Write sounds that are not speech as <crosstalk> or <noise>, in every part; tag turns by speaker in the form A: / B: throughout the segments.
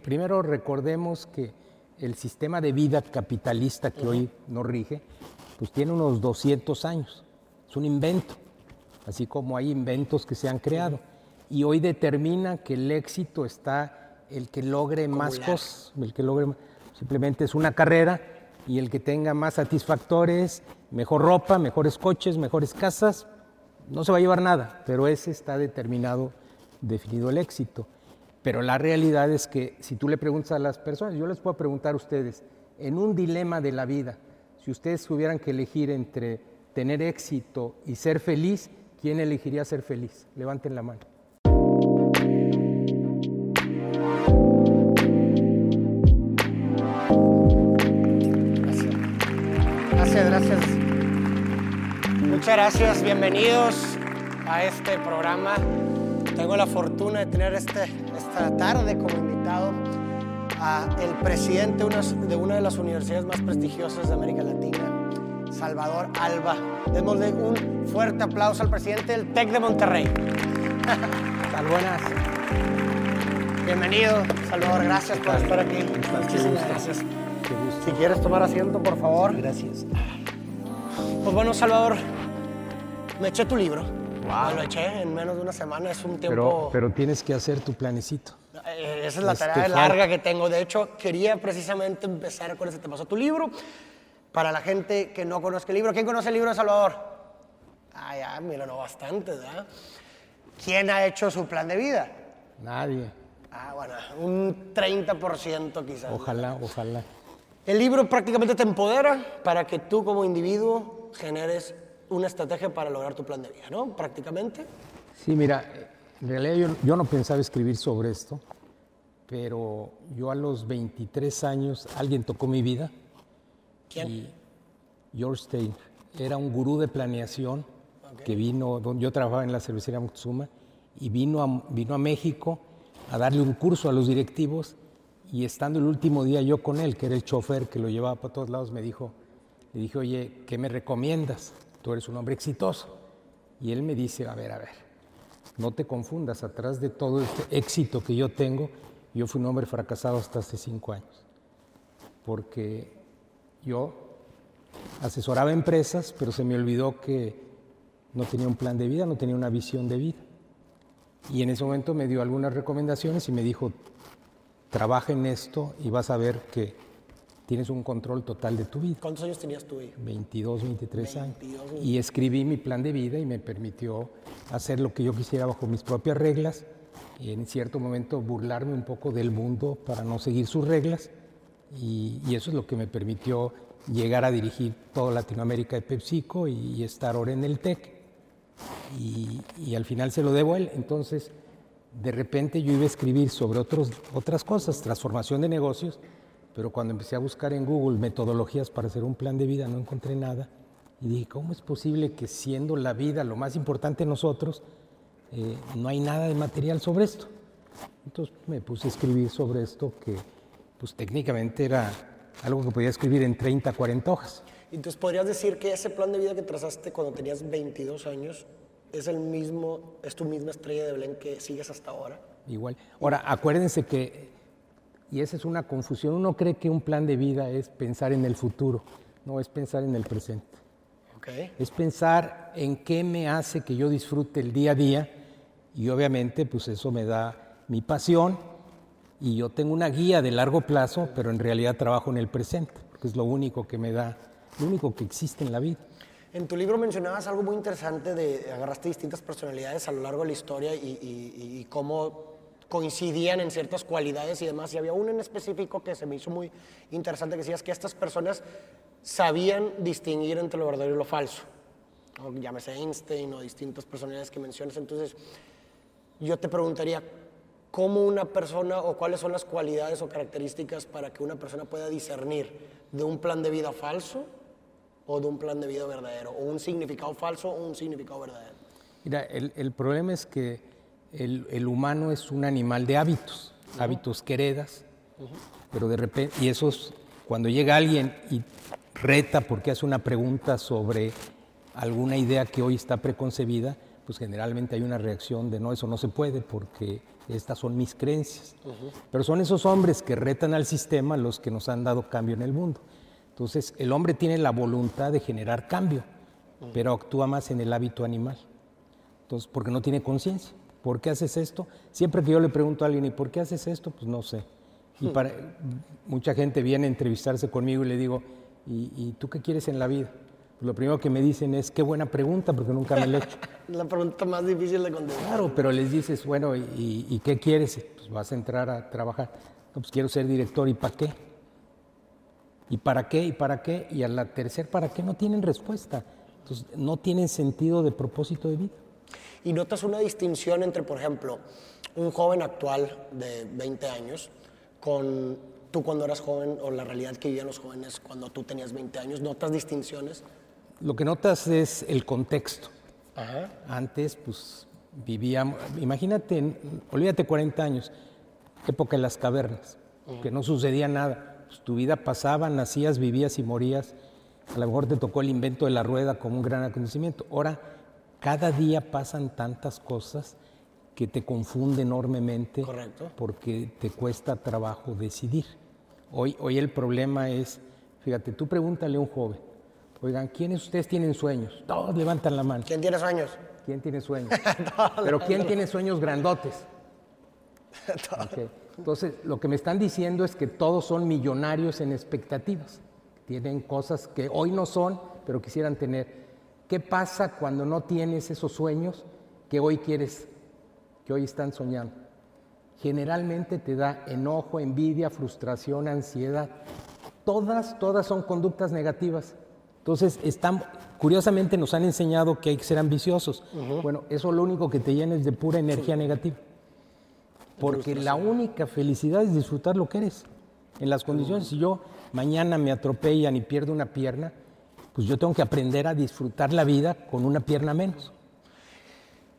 A: primero recordemos que el sistema de vida capitalista que hoy nos rige, pues tiene unos 200 años. Es un invento, así como hay inventos que se han creado. Y hoy determina que el éxito está el que logre más cosas, el que logre simplemente es una carrera y el que tenga más satisfactores, mejor ropa, mejores coches, mejores casas, no se va a llevar nada, pero ese está determinado, definido el éxito. Pero la realidad es que si tú le preguntas a las personas, yo les puedo preguntar a ustedes, en un dilema de la vida, si ustedes tuvieran que elegir entre tener éxito y ser feliz, ¿quién elegiría ser feliz? Levanten la mano.
B: Gracias, gracias. Muchas gracias, bienvenidos a este programa. Tengo la fortuna de tener este, esta tarde como invitado a el presidente de una de las universidades más prestigiosas de América Latina, Salvador Alba. Démosle un fuerte aplauso al presidente del TEC de Monterrey. <laughs>
A: Tal buenas.
B: Bienvenido, Salvador, gracias por estar aquí. Muchísimas gracias. Si quieres tomar asiento, por favor.
A: Gracias.
B: Pues bueno, Salvador, me eché tu libro. Me lo eché en menos de una semana, es un tiempo...
A: pero tienes que hacer tu planecito.
B: Eh, Esa es la
A: Es
B: tarea larga que tengo. De hecho, quería precisamente empezar con ese tema. O sea, tu libro, para la gente que no conozca el libro. ¿Quién conoce el libro de Salvador? Ah, ya, mira, no bastante, ¿verdad? ¿Quién ha hecho su plan de vida?
A: Nadie.
B: Ah, bueno, un 30% quizás.
A: Ojalá, ojalá.
B: El libro prácticamente te empodera para que tú como individuo generes una estrategia para lograr tu plan de vida, ¿no? Prácticamente.
A: Sí, mira, en realidad yo, yo no pensaba escribir sobre esto, pero yo a los 23 años alguien tocó mi vida.
B: ¿Quién?
A: Y George Steiner era un gurú de planeación que vino, donde yo trabajaba en la cervecería Moctezuma, y vino a, vino a México a darle un curso a los directivos y estando el último día yo con él, que era el chofer que lo llevaba para todos lados, me dijo, le dije, oye, ¿qué me recomiendas? Tú eres un hombre exitoso. Y él me dice, a ver, a ver, no te confundas, atrás de todo este éxito que yo tengo, yo fui un hombre fracasado hasta hace cinco años. Porque yo asesoraba empresas, pero se me olvidó que no tenía un plan de vida, no tenía una visión de vida. Y en ese momento me dio algunas recomendaciones y me dijo, trabaja en esto y vas a ver que tienes un control total de tu vida.
B: ¿Cuántos años tenías tú, hijo?
A: 22, 23 años.
B: 22,
A: Y escribí mi plan de vida y me permitió hacer lo que yo quisiera bajo mis propias reglas y en cierto momento burlarme un poco del mundo para no seguir sus reglas. Y, y eso es lo que me permitió llegar a dirigir toda Latinoamérica de PepsiCo y, y estar ahora en el TEC. Y, y al final se lo debo a él. Entonces, de repente yo iba a escribir sobre otros, otras cosas, transformación de negocios, pero cuando empecé a buscar en Google metodologías para hacer un plan de vida no encontré nada. Y dije, ¿cómo es posible que siendo la vida lo más importante en nosotros, eh, no hay nada de material sobre esto? Entonces me puse a escribir sobre esto que pues técnicamente era algo que podía escribir en 30, 40 hojas.
B: Entonces, ¿podrías decir que ese plan de vida que trazaste cuando tenías 22 años es el mismo, es tu misma estrella de Belén que sigues hasta ahora?
A: Igual. Ahora, acuérdense que, y esa es una confusión, uno cree que un plan de vida es pensar en el futuro, no es pensar en el presente.
B: Ok.
A: Es pensar en qué me hace que yo disfrute el día a día y obviamente pues eso me da mi pasión y yo tengo una guía de largo plazo, pero en realidad trabajo en el presente, porque es lo único que me da, lo único que existe en la vida.
B: En tu libro mencionabas algo muy interesante de agarraste distintas personalidades a lo largo de la historia y, y- y cómo coincidían en ciertas cualidades y demás. Y había uno en específico que se me hizo muy interesante, que decías que estas personas sabían distinguir entre lo verdadero y lo falso. Llámese Einstein o distintas personalidades que mencionas. Entonces, yo te preguntaría, ¿cómo una persona o cuáles son las cualidades o características para que una persona pueda discernir de un plan de vida falso o de un plan de vida verdadero? ¿O un significado falso o un significado verdadero?
A: Mira, el, el problema es que el, el humano es un animal de hábitos, hábitos que heredas, pero de repente, y esos, cuando llega alguien y reta porque hace una pregunta sobre alguna idea que hoy está preconcebida, pues generalmente hay una reacción de no, eso no se puede porque estas son mis creencias. Pero son esos hombres que retan al sistema los que nos han dado cambio en el mundo. Entonces, el hombre tiene la voluntad de generar cambio, pero actúa más en el hábito animal. Entonces, porque no tiene conciencia. ¿Por qué haces esto? Siempre que yo le pregunto a alguien, ¿y por qué haces esto? Pues no sé. Y para, mucha gente viene a entrevistarse conmigo y le digo, ¿y, tú qué quieres en la vida? Pues lo primero que me dicen es, qué buena pregunta, porque nunca me la he hecho. <laughs>
B: la pregunta más difícil de contestar.
A: Claro, pero les dices, bueno, ¿y, qué quieres? Pues vas a entrar a trabajar. No, pues quiero ser director, ¿y para qué? ¿Y para qué? ¿Y para qué? Y a la tercera, ¿para qué? No tienen respuesta. Entonces, no tienen sentido de propósito de vida.
B: ¿Y notas una distinción entre, por ejemplo, un joven actual de 20 años con tú cuando eras joven o la realidad que vivían los jóvenes cuando tú tenías 20 años? ¿Notas distinciones?
A: Lo que notas es el contexto. Antes, pues vivíamos, imagínate, olvídate 40 años, época de las cavernas, que no sucedía nada. Pues, tu vida pasaba, nacías, vivías y morías. A lo mejor te tocó el invento de la rueda como un gran acontecimiento. Ahora, cada día pasan tantas cosas que te confunde enormemente
B: Correcto.
A: porque te cuesta trabajo decidir. Hoy, hoy el problema es, fíjate, tú pregúntale a un joven, oigan, ¿quiénes ustedes tienen sueños? Todos levantan la mano.
B: ¿Quién tiene sueños?
A: ¿Quién tiene sueños? <laughs> Pero ¿quién tiene sueños grandotes? <laughs> Entonces, lo que me están diciendo es que todos son millonarios en expectativas. Tienen cosas que hoy no son, pero quisieran tener. ¿Qué pasa cuando no tienes esos sueños que hoy quieres, que hoy están soñando? generalmente te da enojo, envidia, frustración, ansiedad. Todas, todas son conductas negativas. Entonces, están, curiosamente nos han enseñado que hay que ser ambiciosos. Bueno, eso lo único que te llena es de pura energía negativa. Porque la única felicidad es disfrutar lo que eres. En las condiciones, si yo mañana me atropellan y pierdo una pierna, pues yo tengo que aprender a disfrutar la vida con una pierna menos.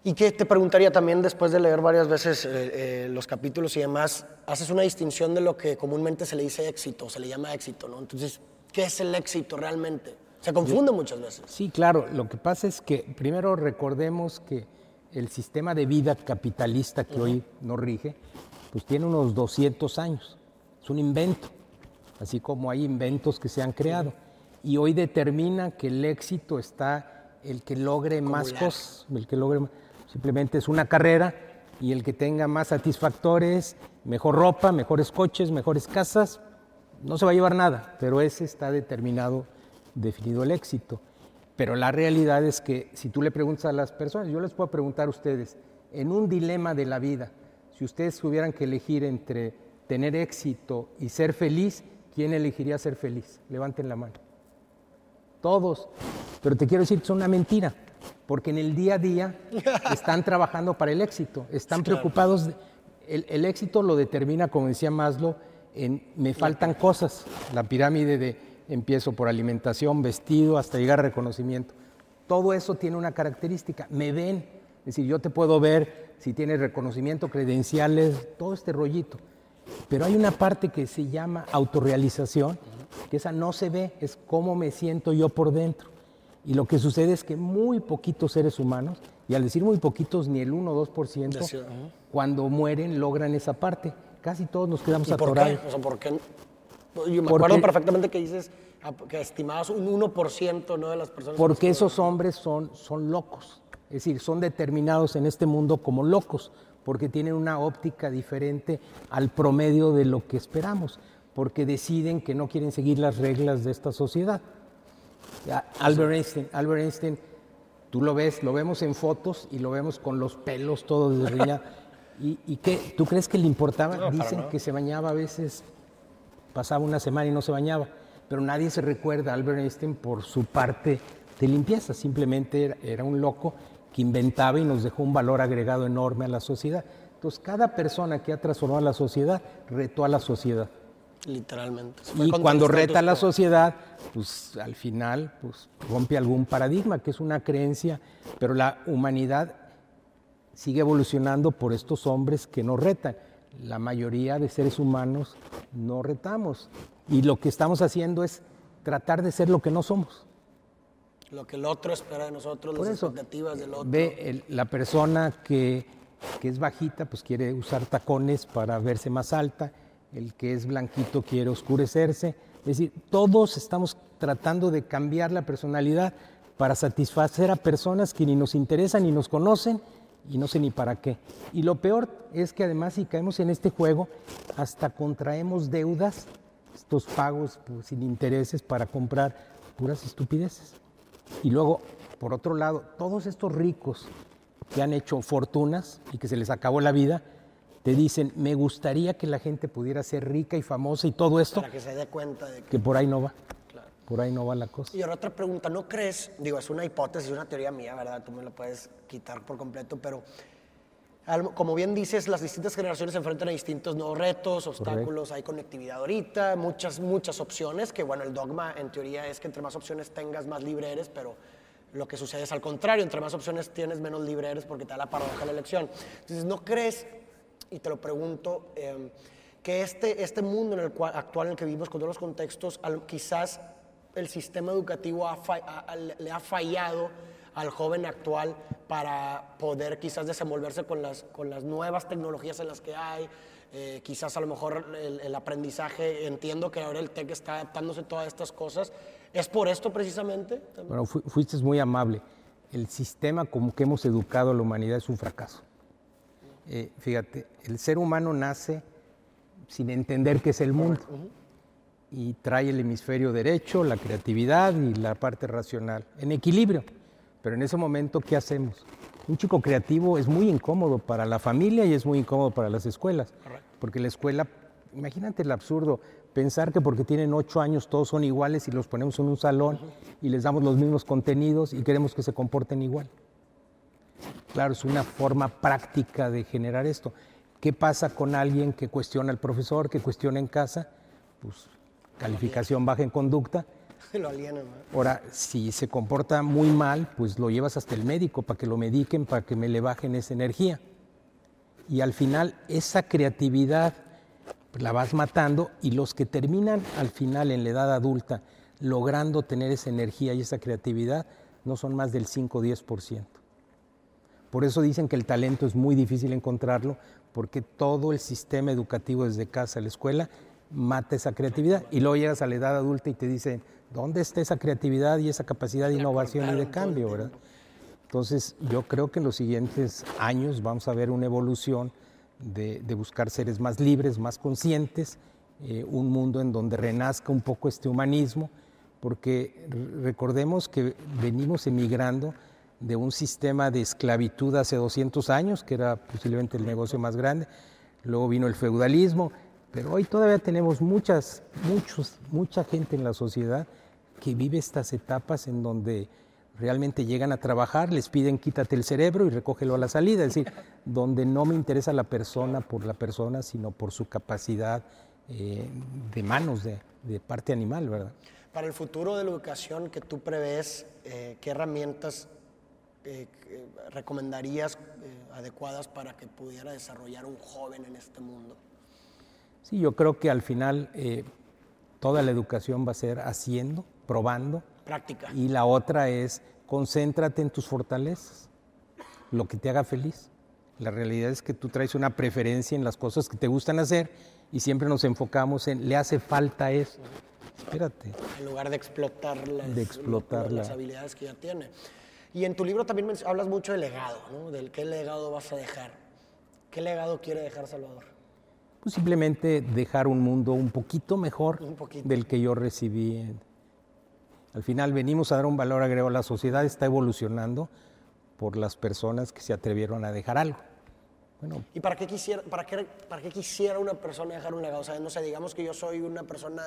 B: Y que te preguntaría también, después de leer varias veces eh, eh, los capítulos y demás, haces una distinción de lo que comúnmente se le dice éxito, se le llama éxito, ¿no? Entonces, ¿qué es el éxito realmente? Se confunde muchas veces.
A: Sí, claro. Lo que pasa es que primero recordemos que el sistema de vida capitalista que hoy nos rige, pues tiene unos 200 años. Es un invento, así como hay inventos que se han creado. Y hoy determina que el éxito está el que logre más cosas, el que logre más Simplemente es una carrera y el que tenga más satisfactores, mejor ropa, mejores coches, mejores casas, no se va a llevar nada, pero ese está determinado, definido el éxito. Pero la realidad es que si tú le preguntas a las personas, yo les puedo preguntar a ustedes, en un dilema de la vida, si ustedes tuvieran que elegir entre tener éxito y ser feliz, ¿quién elegiría ser feliz? Levanten la mano. Todos. Pero te quiero decir que es una mentira porque en el día a día <laughs> están trabajando para el éxito, están preocupados. el, éxito lo determina, como decía Maslow, en me faltan cosas. La pirámide de empiezo por alimentación, vestido, hasta llegar a reconocimiento. Todo eso tiene una característica, me ven. Es decir, yo te puedo ver si tienes reconocimiento, credenciales, todo este rollito. Pero hay una parte que se llama autorrealización, que esa no se ve, es cómo me siento yo por dentro. Y lo que sucede es que muy poquitos seres humanos, y al decir muy poquitos, ni el 1 o 2%, cuando mueren logran esa parte. Casi todos nos quedamos atorados.
B: ¿por qué? Yo me acuerdo perfectamente que dices que estimabas un 1% ¿no? de las personas.
A: Porque esos hombres son, son locos. Es decir, son determinados en este mundo como locos, porque tienen una óptica diferente al promedio de lo que esperamos, porque deciden que no quieren seguir las reglas de esta sociedad. Albert Einstein, Albert Einstein, tú lo ves, lo vemos en fotos y lo vemos con los pelos todos desgreñados. <laughs> ¿Y, ¿Y qué? ¿Tú crees que le importaba? Dicen que se bañaba a veces, pasaba una semana y no se bañaba, pero nadie se recuerda a Albert Einstein por su parte de limpieza, simplemente era, un loco que inventaba y nos dejó un valor agregado enorme a la sociedad. Entonces, cada persona que ha transformado a la sociedad retó a la sociedad.
B: Literalmente.
A: Y cuando reta a la sociedad, pues al final pues, rompe algún paradigma, que es una creencia, pero la humanidad sigue evolucionando por estos hombres que no retan. La mayoría de seres humanos no retamos. Y lo que estamos haciendo es tratar de ser lo que no somos.
B: Lo que el otro espera de nosotros, las expectativas del otro.
A: Ve la persona que, que es bajita, pues quiere usar tacones para verse más alta. El que es blanquito quiere oscurecerse. Es decir, todos estamos tratando de cambiar la personalidad para satisfacer a personas que ni nos interesan ni nos conocen y no sé ni para qué. Y lo peor es que además si caemos en este juego, hasta contraemos deudas, estos pagos pues, sin intereses para comprar puras estupideces. Y luego, por otro lado, todos estos ricos que han hecho fortunas y que se les acabó la vida, te dicen, me gustaría que la gente pudiera ser rica y famosa y todo esto.
B: Para que se dé cuenta de
A: que por ahí no va. Por ahí no va la cosa.
B: Y ahora otra pregunta, ¿no crees? Digo, es una hipótesis, una teoría mía, ¿verdad? Tú me la puedes quitar por completo, pero como bien dices, las distintas generaciones se enfrentan a distintos nuevos retos, obstáculos, hay conectividad ahorita, muchas, muchas opciones, que bueno, el dogma en teoría es que entre más opciones tengas, más libre eres, pero lo que sucede es al contrario, entre más opciones tienes, menos libre eres porque te da la paradoja de la elección. Entonces, ¿no crees, y te lo pregunto, em, que este, este mundo en el cual, actual en el que vivimos, con todos los contextos, quizás el sistema educativo le ha fallado al joven actual para poder quizás desenvolverse con las, con las nuevas tecnologías en las que hay. Eh, quizás a lo mejor el, aprendizaje, entiendo que ahora el TEC está adaptándose a todas estas cosas. ¿Es por esto precisamente?
A: Bueno, fuiste muy amable. El sistema como que hemos educado a la humanidad es un fracaso. Eh, fíjate, el ser humano nace sin entender qué es el mundo y trae el hemisferio derecho, la creatividad y la parte racional, en equilibrio. Pero en ese momento, ¿qué hacemos? Un chico creativo es muy incómodo para la familia y es muy incómodo para las escuelas, porque la escuela, imagínate el absurdo, pensar que porque tienen ocho años todos son iguales y los ponemos en un salón y les damos los mismos contenidos y queremos que se comporten igual. Claro, es una forma práctica de generar esto. ¿Qué pasa con alguien que cuestiona al profesor, que cuestiona en casa? Pues calificación baja en conducta. <laughs>
B: Lo
A: Ahora, si se comporta muy mal, pues lo llevas hasta el médico para que lo mediquen, para que me le bajen esa energía. Y al final, esa creatividad la vas matando y los que terminan al final en la edad adulta logrando tener esa energía y esa creatividad no son más del 5 o 10%. Por eso dicen que el talento es muy difícil encontrarlo, porque todo el sistema educativo desde casa a la escuela mata esa creatividad. Y luego llegas a la edad adulta y te dicen, ¿dónde está esa creatividad y esa capacidad de innovación y de cambio? ¿verdad? Entonces, yo creo que en los siguientes años vamos a ver una evolución de, buscar seres más libres, más conscientes, eh, un mundo en donde renazca un poco este humanismo, porque recordemos que venimos emigrando de un sistema de esclavitud hace 200 años, que era posiblemente el negocio más grande, luego vino el feudalismo, pero hoy todavía tenemos muchas, muchos, mucha gente en la sociedad que vive estas etapas en donde realmente llegan a trabajar, les piden quítate el cerebro y recógelo a la salida, es decir, <laughs> donde no me interesa la persona por la persona, sino por su capacidad eh, de manos, de, parte animal, ¿verdad?
B: Para el futuro de la educación que tú prevés, eh, ¿qué herramientas eh, recomendarías adecuadas para que pudiera desarrollar un joven en este mundo?
A: Sí, yo creo que al final eh, toda la educación va a ser haciendo, probando.
B: Práctica.
A: Y la otra es concéntrate en tus fortalezas, lo que te haga feliz. La realidad es que tú traes una preferencia en las cosas que te gustan hacer y siempre nos enfocamos en le hace falta eso. Espérate.
B: En lugar de explotar las,
A: de explotar
B: las habilidades que ya tiene. Y en tu libro también hablas mucho de legado, ¿no? Del qué legado vas a dejar. ¿Qué legado quiere dejar Salvador?
A: Pues simplemente dejar un mundo un poquito mejor del que yo recibí. Al final venimos a dar un valor agregado. La sociedad está evolucionando por las personas que se atrevieron a dejar algo.
B: Bueno, ¿Y para qué, quisiera, para, qué, para qué quisiera una persona dejar un legado? O sea, no sé, digamos que yo soy una persona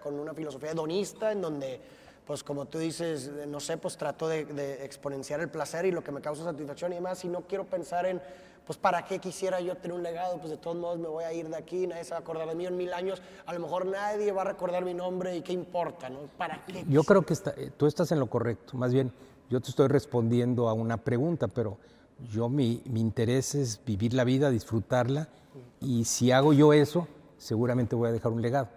B: con una filosofía hedonista en donde, pues como tú dices, no sé, pues trato de, de exponenciar el placer y lo que me causa satisfacción y demás, y no quiero pensar en pues ¿para qué quisiera yo tener un legado? Pues de todos modos me voy a ir de aquí, nadie se va a acordar de mí en mil años, a lo mejor nadie va a recordar mi nombre y qué importa, ¿no? ¿Para qué?
A: Yo creo que eh, tú estás en lo correcto, más bien yo te estoy respondiendo a una pregunta, pero yo mi, mi interés es vivir la vida, disfrutarla y si hago yo eso, seguramente voy a dejar un legado,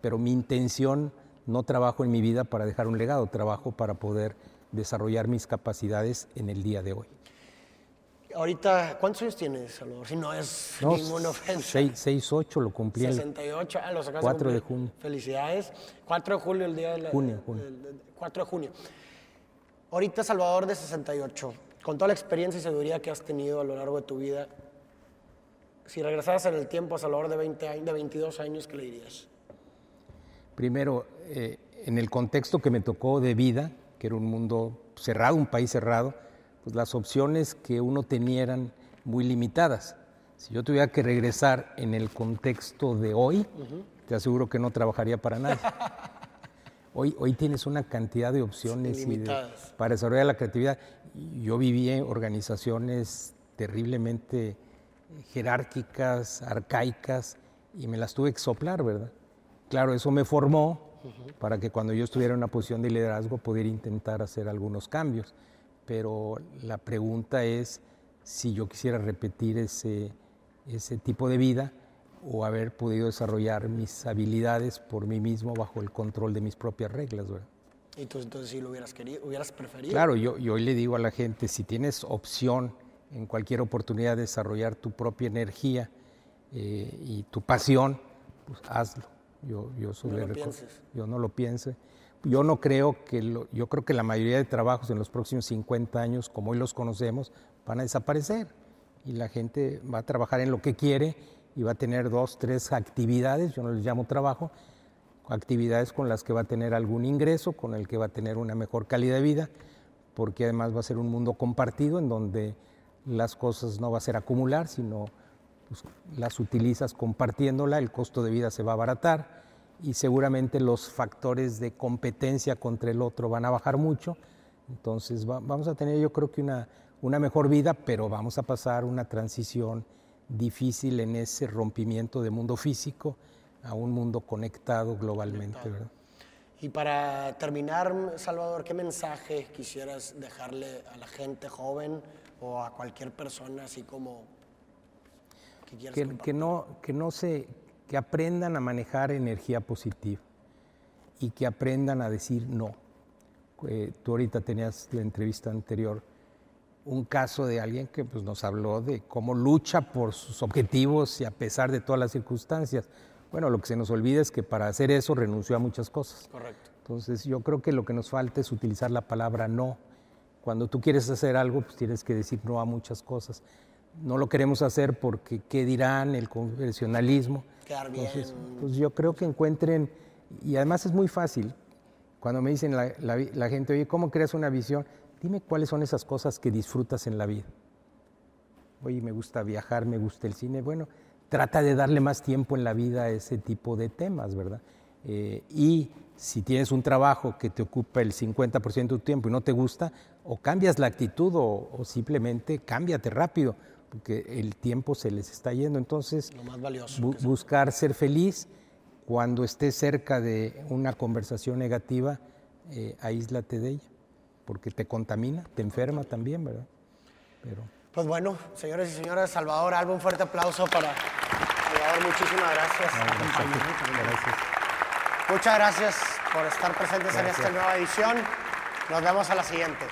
A: pero mi intención no trabajo en mi vida para dejar un legado, trabajo para poder desarrollar mis capacidades en el día de hoy.
B: Ahorita, ¿cuántos años tienes, Salvador? Si no es ninguna ofensa.
A: 6, 8 lo cumplí.
B: 68, ah, lo sacas
A: 4 de junio.
B: Felicidades. 4 de julio, el día de la...
A: Junio, junio.
B: 4 de junio. Ahorita, Salvador de 68, con toda la experiencia y seguridad que has tenido a lo largo de tu vida, si regresaras en el tiempo a Salvador de, 20 años, de 22 años, ¿qué le dirías?
A: Primero, eh, en el contexto que me tocó de vida, que era un mundo cerrado, un país cerrado, pues las opciones que uno tenía eran muy limitadas. Si yo tuviera que regresar en el contexto de hoy, te aseguro que no trabajaría para nadie. <laughs> Hoy, hoy tienes una cantidad de opciones para desarrollar la creatividad. Yo viví en organizaciones terriblemente jerárquicas, arcaicas, y me las tuve que soplar, ¿verdad? Claro, eso me formó para que cuando yo estuviera en una posición de liderazgo pudiera intentar hacer algunos cambios pero la pregunta es si yo quisiera repetir ese, ese tipo de vida o haber podido desarrollar mis habilidades por mí mismo bajo el control de mis propias reglas. ¿verdad?
B: ¿Y tú entonces sí lo hubieras querido, hubieras preferido?
A: Claro, yo, yo hoy le digo a la gente, si tienes opción en cualquier oportunidad de desarrollar tu propia energía eh, y tu pasión, pues hazlo. Yo, yo,
B: no lo
A: yo no lo piense. Yo no creo que, yo creo que la mayoría de trabajos en los próximos 50 años, como hoy los conocemos, van a desaparecer. Y la gente va a trabajar en lo que quiere y va a tener dos, tres actividades, yo no les llamo trabajo, actividades con las que va a tener algún ingreso, con el que va a tener una mejor calidad de vida, porque además va a ser un mundo compartido en donde las cosas no va a ser acumular, sino pues, las utilizas compartiéndola, el costo de vida se va a abaratar y seguramente los factores de competencia contra el otro van a bajar mucho. Entonces vamos a tener yo creo que una, una mejor vida, pero vamos a pasar una transición difícil en ese rompimiento de mundo físico a un mundo conectado globalmente.
B: Y para terminar, Salvador, ¿qué mensaje quisieras dejarle a la gente joven o a cualquier persona así como
A: que, que, que no, que no se que aprendan a manejar energía positiva y que aprendan a decir no. Eh, tú ahorita tenías la entrevista anterior un caso de alguien que pues, nos habló de cómo lucha por sus objetivos y a pesar de todas las circunstancias. Bueno, lo que se nos olvida es que para hacer eso renunció a muchas cosas.
B: Correcto.
A: Entonces yo creo que lo que nos falta es utilizar la palabra no. Cuando tú quieres hacer algo, pues tienes que decir no a muchas cosas no lo queremos hacer porque qué dirán, el convencionalismo.
B: Quedar bien.
A: pues yo creo que encuentren, y además es muy fácil, cuando me dicen la, gente, oye, ¿cómo creas una visión? Dime cuáles son esas cosas que disfrutas en la vida. Oye, me gusta viajar, me gusta el cine. Bueno, trata de darle más tiempo en la vida a ese tipo de temas, ¿verdad? Eh, y si tienes un trabajo que te ocupa el 50% de tu tiempo y no te gusta, o cambias la actitud o, o simplemente cámbiate rápido porque el tiempo se les está yendo. Entonces, buscar ser feliz cuando estés cerca de una conversación negativa, eh, aíslate de ella, porque te contamina, te enferma también, ¿verdad?
B: Pero... Pues bueno, señores y señoras, Salvador Alba, un fuerte aplauso para Salvador, muchísimas gracias. gracias. Muchas gracias por estar presentes en esta nueva edición. Nos vemos a la siguiente.